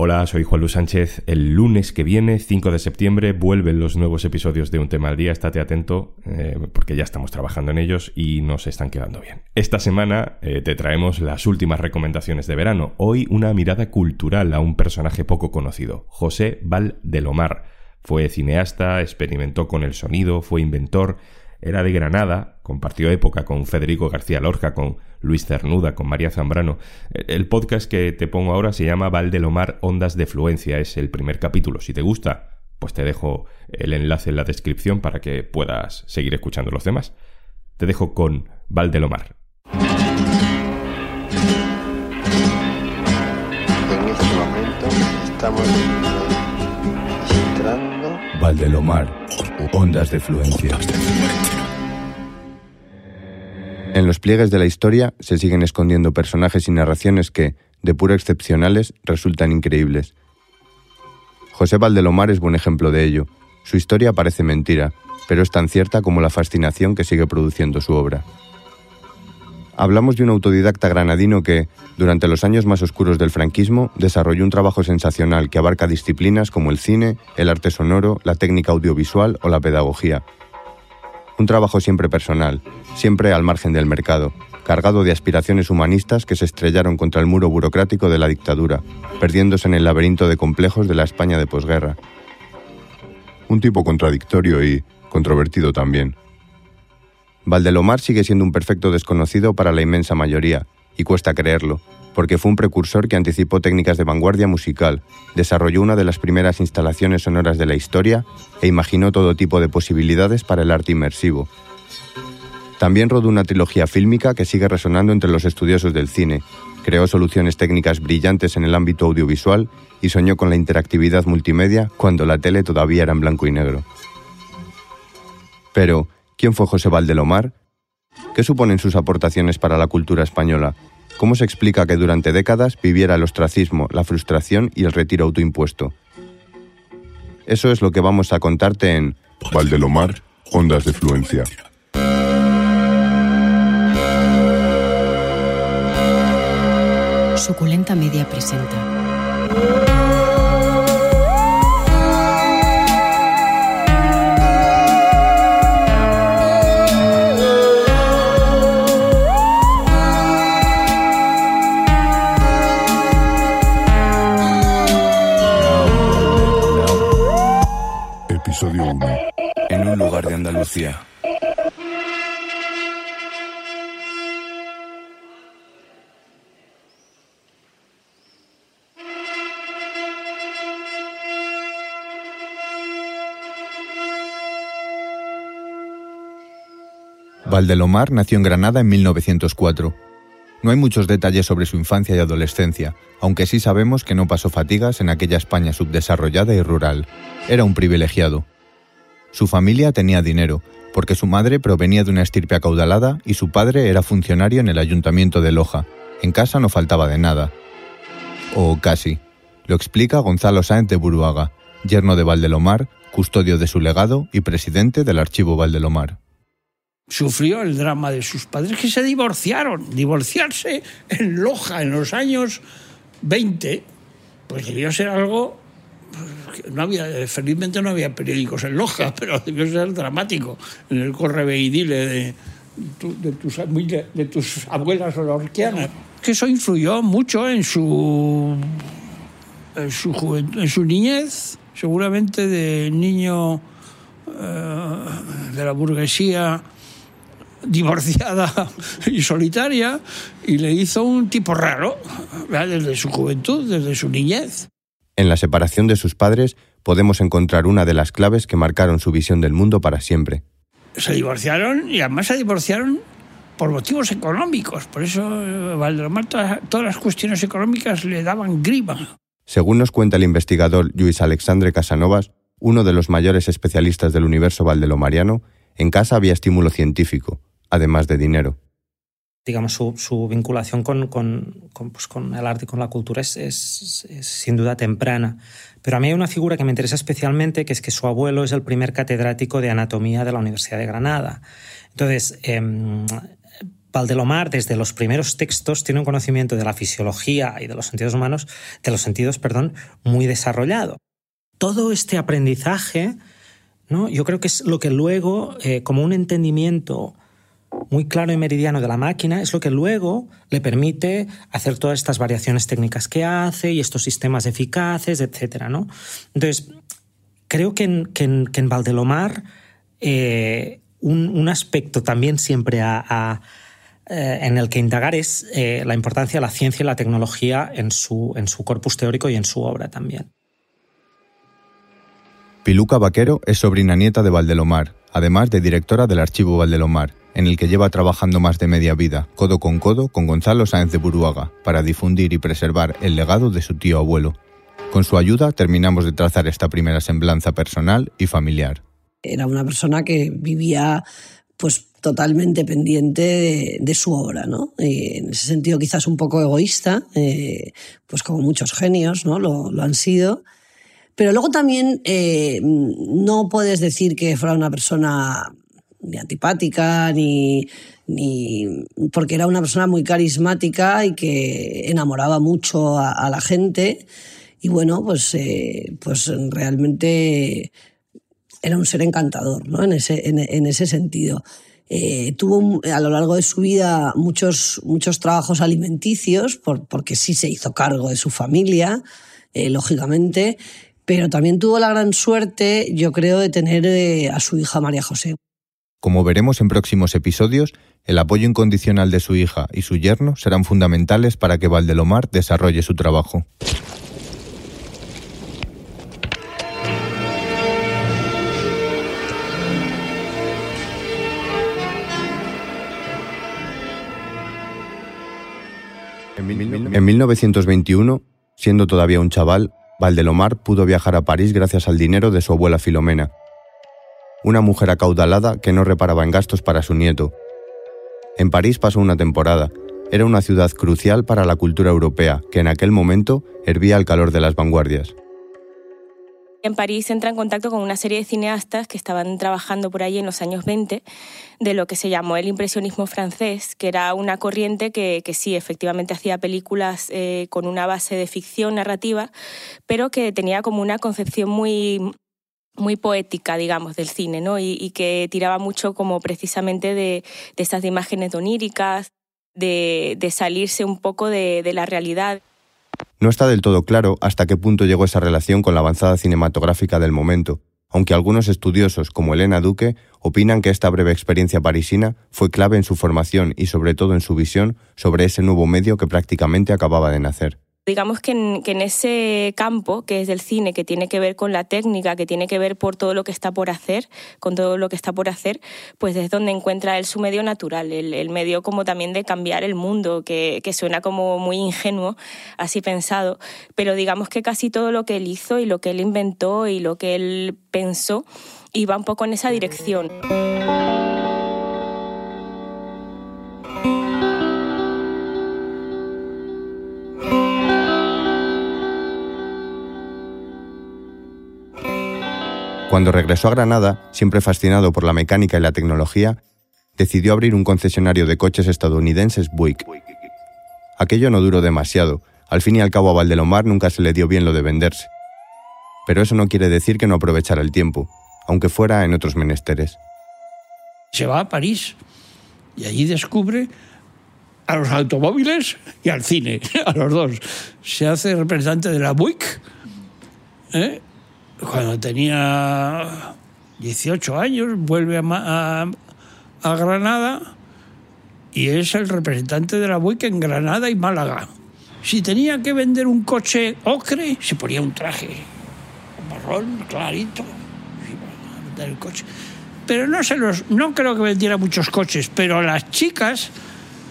Hola, soy Juan Luis Sánchez. El lunes que viene, 5 de septiembre, vuelven los nuevos episodios de Un tema al día. Estate atento eh, porque ya estamos trabajando en ellos y nos están quedando bien. Esta semana eh, te traemos las últimas recomendaciones de verano. Hoy una mirada cultural a un personaje poco conocido, José Valdelomar. Fue cineasta, experimentó con el sonido, fue inventor, era de Granada, compartió época con Federico García Lorca, con Luis Cernuda, con María Zambrano. El podcast que te pongo ahora se llama Valdelomar Ondas de Fluencia, es el primer capítulo. Si te gusta, pues te dejo el enlace en la descripción para que puedas seguir escuchando los demás. Te dejo con Valdelomar. En este momento estamos entrando Valdelomar, ondas de fluencia. En los pliegues de la historia se siguen escondiendo personajes y narraciones que, de puro excepcionales, resultan increíbles. José Valdelomar es buen ejemplo de ello. Su historia parece mentira, pero es tan cierta como la fascinación que sigue produciendo su obra. Hablamos de un autodidacta granadino que, durante los años más oscuros del franquismo, desarrolló un trabajo sensacional que abarca disciplinas como el cine, el arte sonoro, la técnica audiovisual o la pedagogía, un trabajo siempre personal, siempre al margen del mercado, cargado de aspiraciones humanistas que se estrellaron contra el muro burocrático de la dictadura, perdiéndose en el laberinto de complejos de la España de posguerra. Un tipo contradictorio y controvertido también. Valdelomar sigue siendo un perfecto desconocido para la inmensa mayoría, y cuesta creerlo, porque fue un precursor que anticipó técnicas de vanguardia musical, desarrolló una de las primeras instalaciones sonoras de la historia e imaginó todo tipo de posibilidades para el arte inmersivo. También rodó una trilogía fílmica que sigue resonando entre los estudiosos del cine, creó soluciones técnicas brillantes en el ámbito audiovisual y soñó con la interactividad multimedia cuando la tele todavía era en blanco y negro. Pero, ¿quién fue José Valdelomar? ¿Qué suponen sus aportaciones para la cultura española? ¿Cómo se explica que durante décadas viviera el ostracismo, la frustración y el retiro autoimpuesto? Eso es lo que vamos a contarte en Valdelomar, Ondas de Fluencia. Suculenta Media presenta. Valdelomar nació en Granada en 1904. No hay muchos detalles sobre su infancia y adolescencia, aunque sí sabemos que no pasó fatigas en aquella España subdesarrollada y rural. Era un privilegiado. Su familia tenía dinero, porque su madre provenía de una estirpe acaudalada y su padre era funcionario en el ayuntamiento de Loja. En casa no faltaba de nada. O casi. Lo explica Gonzalo Sáenz de Buruaga, yerno de Valdelomar, custodio de su legado y presidente del Archivo Valdelomar sufrió el drama de sus padres que se divorciaron. Divorciarse en Loja en los años 20, pues debió ser algo. No había, felizmente no había periódicos en Loja, pero debió ser dramático. En el correveidile de, de, tus, de tus abuelas lorquianas. Que eso influyó mucho en su, en su, juventud, en su niñez, seguramente de niño eh, de la burguesía divorciada y solitaria y le hizo un tipo raro desde su juventud, desde su niñez. En la separación de sus padres podemos encontrar una de las claves que marcaron su visión del mundo para siempre. Se divorciaron y además se divorciaron por motivos económicos. Por eso eh, Valdelomar todas, todas las cuestiones económicas le daban grima. Según nos cuenta el investigador Luis Alexandre Casanovas, uno de los mayores especialistas del universo valdelomariano, en casa había estímulo científico, además de dinero. Digamos, su, su vinculación con, con, pues, con el arte y con la cultura es, es- sin duda temprana. Pero a mí hay una figura que me interesa especialmente, que es que su abuelo es el primer catedrático de anatomía de la Universidad de Granada. Entonces, em, Valdelomar, desde los primeros textos, tiene un conocimiento de la fisiología y de los sentidos humanos, de los sentidos, perdón, muy desarrollado. Todo este aprendizaje, ¿no? yo creo que es lo que luego, eh, como un entendimiento muy claro y meridiano de la máquina, es lo que luego le permite hacer todas estas variaciones técnicas que hace y estos sistemas eficaces, etc. ¿no? Entonces, creo que en, que en, Valdelomar eh, un, aspecto también siempre a eh, en el que indagar es eh, la importancia de la ciencia y la tecnología en su, en su corpus teórico y en su obra también. Piluca Vaquero es sobrina nieta de Valdelomar, además de directora del Archivo Valdelomar, en el que lleva trabajando más de media vida, codo con codo, con Gonzalo Sáenz de Buruaga, para difundir y preservar el legado de su tío abuelo. Con su ayuda terminamos de trazar esta primera semblanza personal y familiar. Era una persona que vivía pues totalmente pendiente de, su obra, ¿no? en ese sentido quizás un poco egoísta, eh, pues como muchos genios, ¿no? Lo, han sido. Pero luego también eh, no puedes decir que fuera una persona ni antipática, ni, ni, porque era una persona muy carismática y que enamoraba mucho a, la gente. Y bueno, pues, eh, pues realmente era un ser encantador, ¿no? En ese, en ese sentido. Eh, tuvo a lo largo de su vida muchos, muchos trabajos alimenticios, porque sí se hizo cargo de su familia, lógicamente, pero también tuvo la gran suerte, yo creo, de tener eh, a su hija María José. Como veremos en próximos episodios, el apoyo incondicional de su hija y su yerno serán fundamentales para que Valdelomar desarrolle su trabajo. En 1921, siendo todavía un chaval, Valdelomar pudo viajar a París gracias al dinero de su abuela Filomena, una mujer acaudalada que no reparaba en gastos para su nieto. En París pasó una temporada. Era una ciudad crucial para la cultura europea, que en aquel momento hervía al calor de las vanguardias. En París entra en contacto con una serie de cineastas que estaban trabajando por ahí en los años 20 de lo que se llamó el impresionismo francés, que era una corriente que, sí, efectivamente hacía películas eh, con una base de ficción narrativa, pero que tenía como una concepción muy, muy poética, digamos, del cine, ¿no? Y, que tiraba mucho como precisamente de, de estas imágenes oníricas, de, de salirse un poco de, de la realidad. No está del todo claro hasta qué punto llegó esa relación con la avanzada cinematográfica del momento, aunque algunos estudiosos, como Elena Duque, opinan que esta breve experiencia parisina fue clave en su formación y sobre todo en su visión sobre ese nuevo medio que prácticamente acababa de nacer. Digamos que en, ese campo, que es del cine, que tiene que ver con la técnica, que tiene que ver por todo lo que está por hacer, con todo lo que está por hacer, pues es donde encuentra él su medio natural, el, medio como también de cambiar el mundo, que, que, suena como muy ingenuo, así pensado, pero digamos que casi todo lo que él hizo y lo que él inventó y lo que él pensó iba un poco en esa dirección. Cuando regresó a Granada, siempre fascinado por la mecánica y la tecnología, decidió abrir un concesionario de coches estadounidenses Buick. Aquello no duró demasiado, al fin y al cabo a Valdelomar nunca se le dio bien lo de venderse. Pero eso no quiere decir que no aprovechara el tiempo, aunque fuera en otros menesteres. Se va a París y allí descubre a los automóviles y al cine, a los dos. Se hace representante de la Buick ¿eh? Cuando tenía 18 años, vuelve a, Granada y es el representante de la Buick en Granada y Málaga. Si tenía que vender un coche ocre, se ponía un traje marrón clarito y vender el coche. Pero no, se los, no creo que vendiera muchos coches, pero las chicas,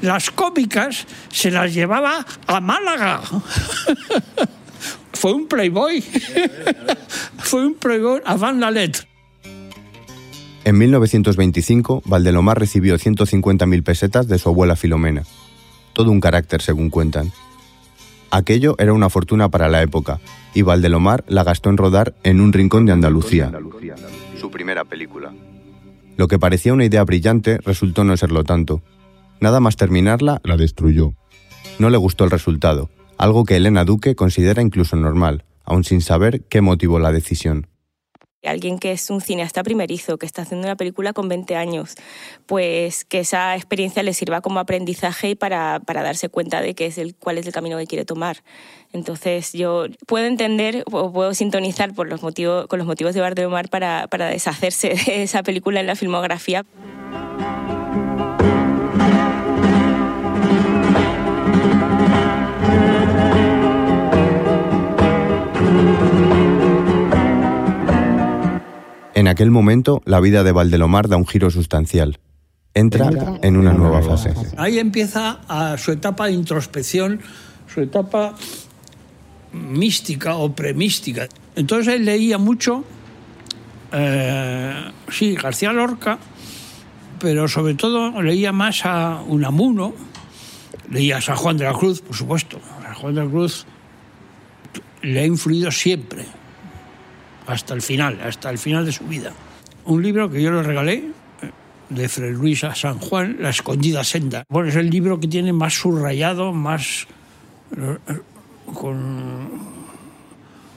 las cómicas, se las llevaba a Málaga. fue un playboy. fue un playboy avant la lettre. En 1925, Valdelomar recibió 150.000 pesetas de su abuela Filomena. Todo un carácter, según cuentan. Aquello era una fortuna para la época, y Valdelomar la gastó en rodar en un rincón de Andalucía, su primera película. Lo que parecía una idea brillante resultó no serlo tanto. Nada más terminarla, La destruyó. no le gustó el resultado, algo que Elena Duque considera incluso normal, aun sin saber qué motivó la decisión. Alguien que es un cineasta primerizo, que está haciendo una película con 20 años, pues que esa experiencia le sirva como aprendizaje y para, para darse cuenta de qué es el, cuál es el camino que quiere tomar. Entonces yo puedo entender o puedo sintonizar por los motivos, con los motivos de Bardelomar para, para deshacerse de esa película en la filmografía. En aquel momento, la vida de Valdelomar da un giro sustancial. Entra en una nueva fase. Ahí empieza a su etapa de introspección, su etapa mística o premistica. Entonces él leía mucho, eh, sí, García Lorca, pero sobre todo leía más a Unamuno, leía a San Juan de la Cruz, por supuesto. San Juan de la Cruz le ha influido siempre, hasta el final, hasta el final de su vida. Un libro que yo le regalé eh, de Fray Luis a San Juan, La escondida senda. Bueno, es el libro que tiene más subrayado, más eh, eh, con,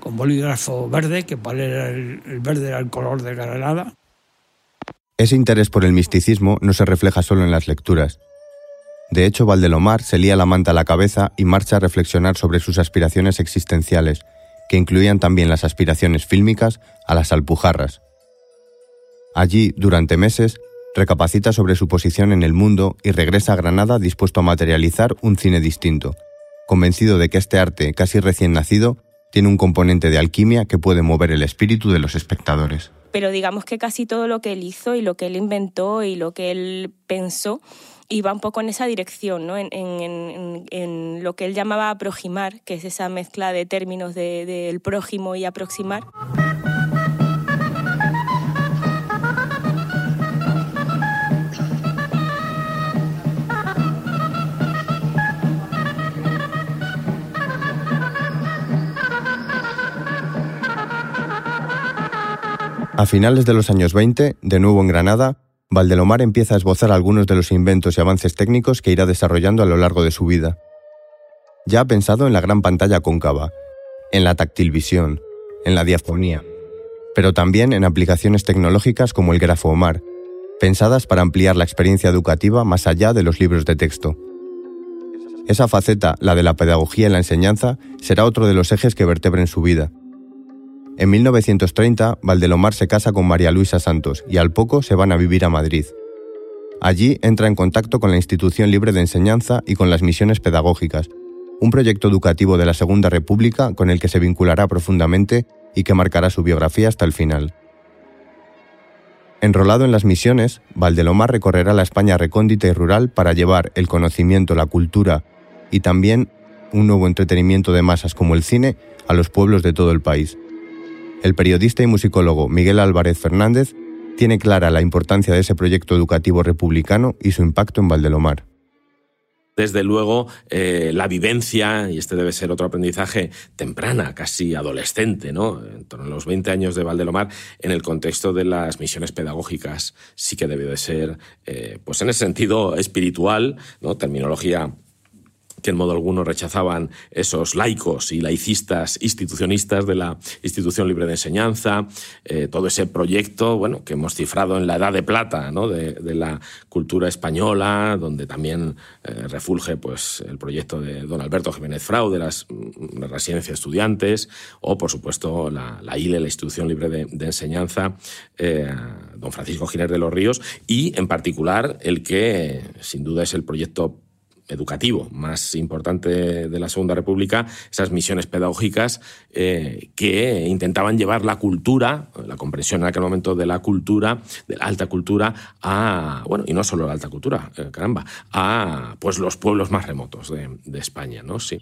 con bolígrafo verde, que era el, el verde era el color de Granada. Ese interés por el misticismo no se refleja solo en las lecturas. De hecho, Valdelomar se lía la manta a la cabeza y marcha a reflexionar sobre sus aspiraciones existenciales, que incluían también las aspiraciones fílmicas a las alpujarras. Allí, durante meses, recapacita sobre su posición en el mundo y regresa a Granada dispuesto a materializar un cine distinto, convencido de que este arte casi recién nacido tiene un componente de alquimia que puede mover el espíritu de los espectadores. pero digamos que casi todo lo que él hizo y lo que él inventó y lo que él pensó iba un poco en esa dirección, ¿no? en, lo que él llamaba aproximar, que es esa mezcla de términos del de, del prójimo y aproximar. A finales de los años 20, de nuevo en Granada, Valdelomar empieza a esbozar algunos de los inventos y avances técnicos que irá desarrollando a lo largo de su vida. Ya ha pensado en la gran pantalla cóncava, en la táctil-visión, en la diafonía, pero también en aplicaciones tecnológicas como el grafomar, pensadas para ampliar la experiencia educativa más allá de los libros de texto. Esa faceta, la de la pedagogía en la enseñanza, será otro de los ejes que vertebren su vida. En 1930, Valdelomar se casa con María Luisa Santos y al poco se van a vivir a Madrid. Allí entra en contacto con la Institución Libre de Enseñanza y con las misiones pedagógicas, un proyecto educativo de la Segunda República con el que se vinculará profundamente y que marcará su biografía hasta el final. Enrolado en las misiones, Valdelomar recorrerá la España recóndita y rural para llevar el conocimiento, la cultura y también un nuevo entretenimiento de masas como el cine a los pueblos de todo el país. El periodista y musicólogo Miguel Álvarez Fernández tiene clara la importancia de ese proyecto educativo republicano y su impacto en Valdelomar. Desde luego, eh, la vivencia, y este debe ser otro aprendizaje temprana, casi adolescente, ¿no? En torno a los 20 años de Valdelomar, en el contexto de las misiones pedagógicas, sí que debió de ser, eh, pues en ese sentido espiritual, ¿no? Terminología que en modo alguno rechazaban esos laicos y laicistas institucionistas de la Institución Libre de Enseñanza, eh, todo ese proyecto bueno, que hemos cifrado en la Edad de Plata ¿no? de, la cultura española, donde también eh, refulge pues, el proyecto de don Alberto Jiménez Frau de las mm, residencias de estudiantes, o por supuesto la, la ILE, la Institución Libre de, de Enseñanza, eh, don Francisco Giner de los Ríos, y en particular el que sin duda es el proyecto educativo más importante de la Segunda República, esas misiones pedagógicas eh, que intentaban llevar la cultura, la comprensión en aquel momento de la cultura, de la alta cultura, a, bueno, y no solo la alta cultura, eh, caramba, a pues los pueblos más remotos de, de España, ¿no? Sí.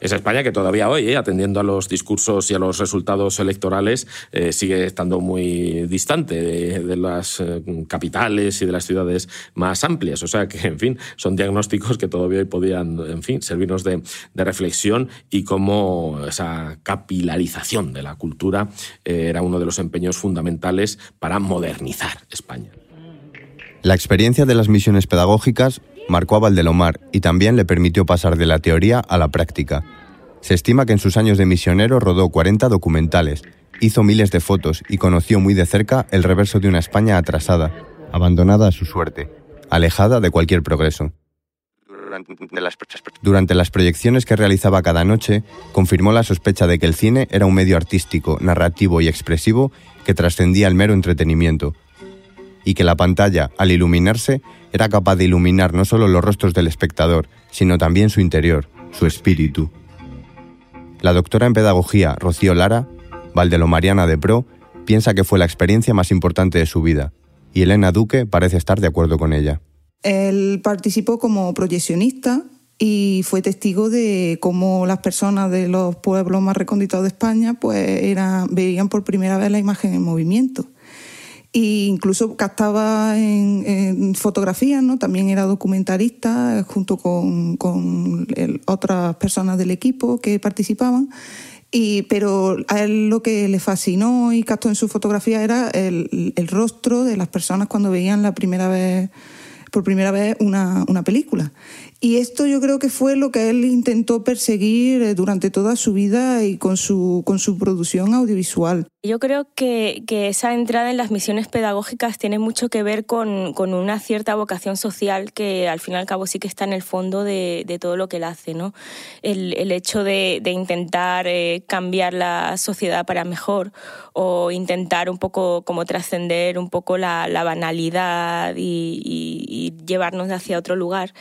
Esa España que todavía hoy, eh, atendiendo a los discursos y a los resultados electorales, eh, sigue estando muy distante de, las eh, capitales y de las ciudades más amplias. O sea que, en fin, son diagnósticos que todavía podían, en fin, servirnos de, de reflexión y cómo esa capilarización de la cultura era uno de los empeños fundamentales para modernizar España. La experiencia de las misiones pedagógicas marcó a Valdelomar y también le permitió pasar de la teoría a la práctica. Se estima que en sus años de misionero rodó 40 documentales, hizo miles de fotos y conoció muy de cerca el reverso de una España atrasada, abandonada a su suerte, alejada de cualquier progreso. Durante las proyecciones que realizaba cada noche, confirmó la sospecha de que el cine era un medio artístico, narrativo y expresivo que trascendía el mero entretenimiento, y que la pantalla, al iluminarse, era capaz de iluminar no solo los rostros del espectador, sino también su interior, su espíritu. La doctora en pedagogía Rocío Lara, Valdelomariana de Pro, piensa que fue la experiencia más importante de su vida, y Elena Duque parece estar de acuerdo con ella. Él participó como proyeccionista y fue testigo de cómo las personas de los pueblos más recónditos de España pues veían por primera vez la imagen en movimiento e incluso captaba en, fotografías, ¿no? También era documentalista junto con, otras personas del equipo que participaban. Y, pero a él lo que le fascinó y captó en su fotografía era el, el rostro de las personas cuando veían la primera vez, por primera vez una, una película. Y esto yo creo que fue lo que él intentó perseguir eh, durante toda su vida y con su, con su producción audiovisual. Yo creo que, que, esa entrada en las misiones pedagógicas tiene mucho que ver con, con, una cierta vocación social que al fin y al cabo sí que está en el fondo de, de todo lo que él hace. ¿no? El, el hecho de, de intentar eh, cambiar la sociedad para mejor o intentar un poco como trascender un poco la, la banalidad y, y, llevarnos hacia otro lugar.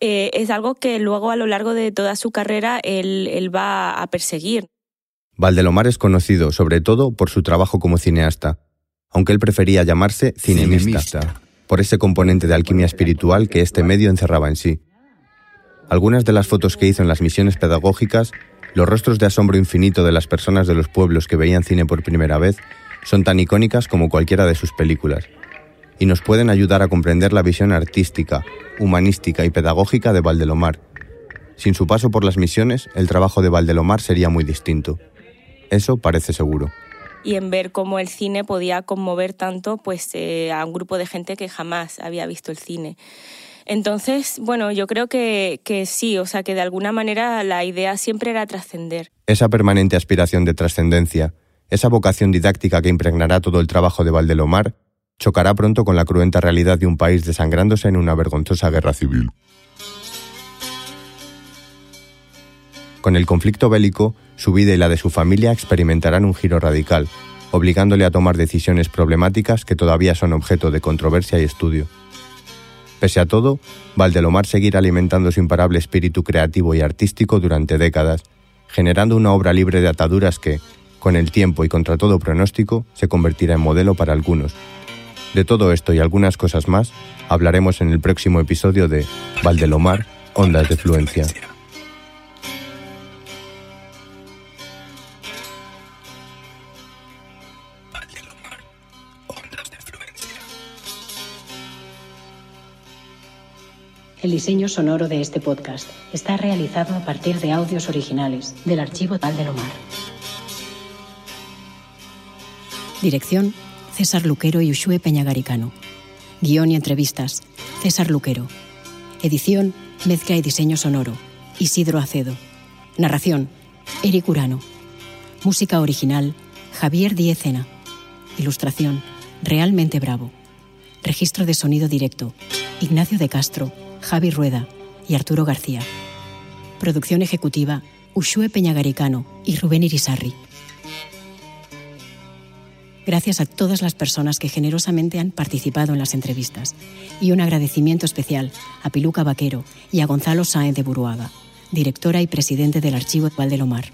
Eh, es algo que luego a lo largo de toda su carrera él, va a perseguir. Valdelomar es conocido sobre todo por su trabajo como cineasta, aunque él prefería llamarse cinemista, por ese componente de alquimia espiritual que este medio encerraba en sí. Algunas de las fotos que hizo en las misiones pedagógicas, los rostros de asombro infinito de las personas de los pueblos que veían cine por primera vez, son tan icónicas como cualquiera de sus películas y nos pueden ayudar a comprender la visión artística, humanística y pedagógica de Valdelomar. Sin su paso por las misiones, el trabajo de Valdelomar sería muy distinto. Eso parece seguro. Y en ver cómo el cine podía conmover tanto pues, eh, a un grupo de gente que jamás había visto el cine. Entonces, bueno, yo creo que, que sí, o sea, que de alguna manera la idea siempre era trascender. Esa permanente aspiración de trascendencia, esa vocación didáctica que impregnará todo el trabajo de Valdelomar, chocará pronto con la cruenta realidad de un país desangrándose en una vergonzosa guerra civil. Con el conflicto bélico, su vida y la de su familia experimentarán un giro radical, obligándole a tomar decisiones problemáticas que todavía son objeto de controversia y estudio. Pese a todo, Valdelomar seguirá alimentando su imparable espíritu creativo y artístico durante décadas, generando una obra libre de ataduras que, con el tiempo y contra todo pronóstico, se convertirá en modelo para algunos, de todo esto y algunas cosas más hablaremos en el próximo episodio de Valdelomar, Ondas de Fluencia. El diseño sonoro de este podcast está realizado a partir de audios originales del archivo Valdelomar. Dirección César Luquero y Ushue Peñagaricano. Guión y entrevistas, César Luquero. Edición, mezcla y diseño sonoro, Isidro Acedo. Narración, Eric Urano. Música original, Javier Diezena. Ilustración, Realmente Bravo. Registro de sonido directo, Ignacio de Castro, Javi Rueda y Arturo García. Producción ejecutiva, Ushue Peñagaricano y Rubén Irisarri. Gracias a todas las personas que generosamente han participado en las entrevistas. Y un agradecimiento especial a Piluca Vaquero y a Gonzalo Sáenz de Buruaga, directora y presidente del Archivo Valdelomar.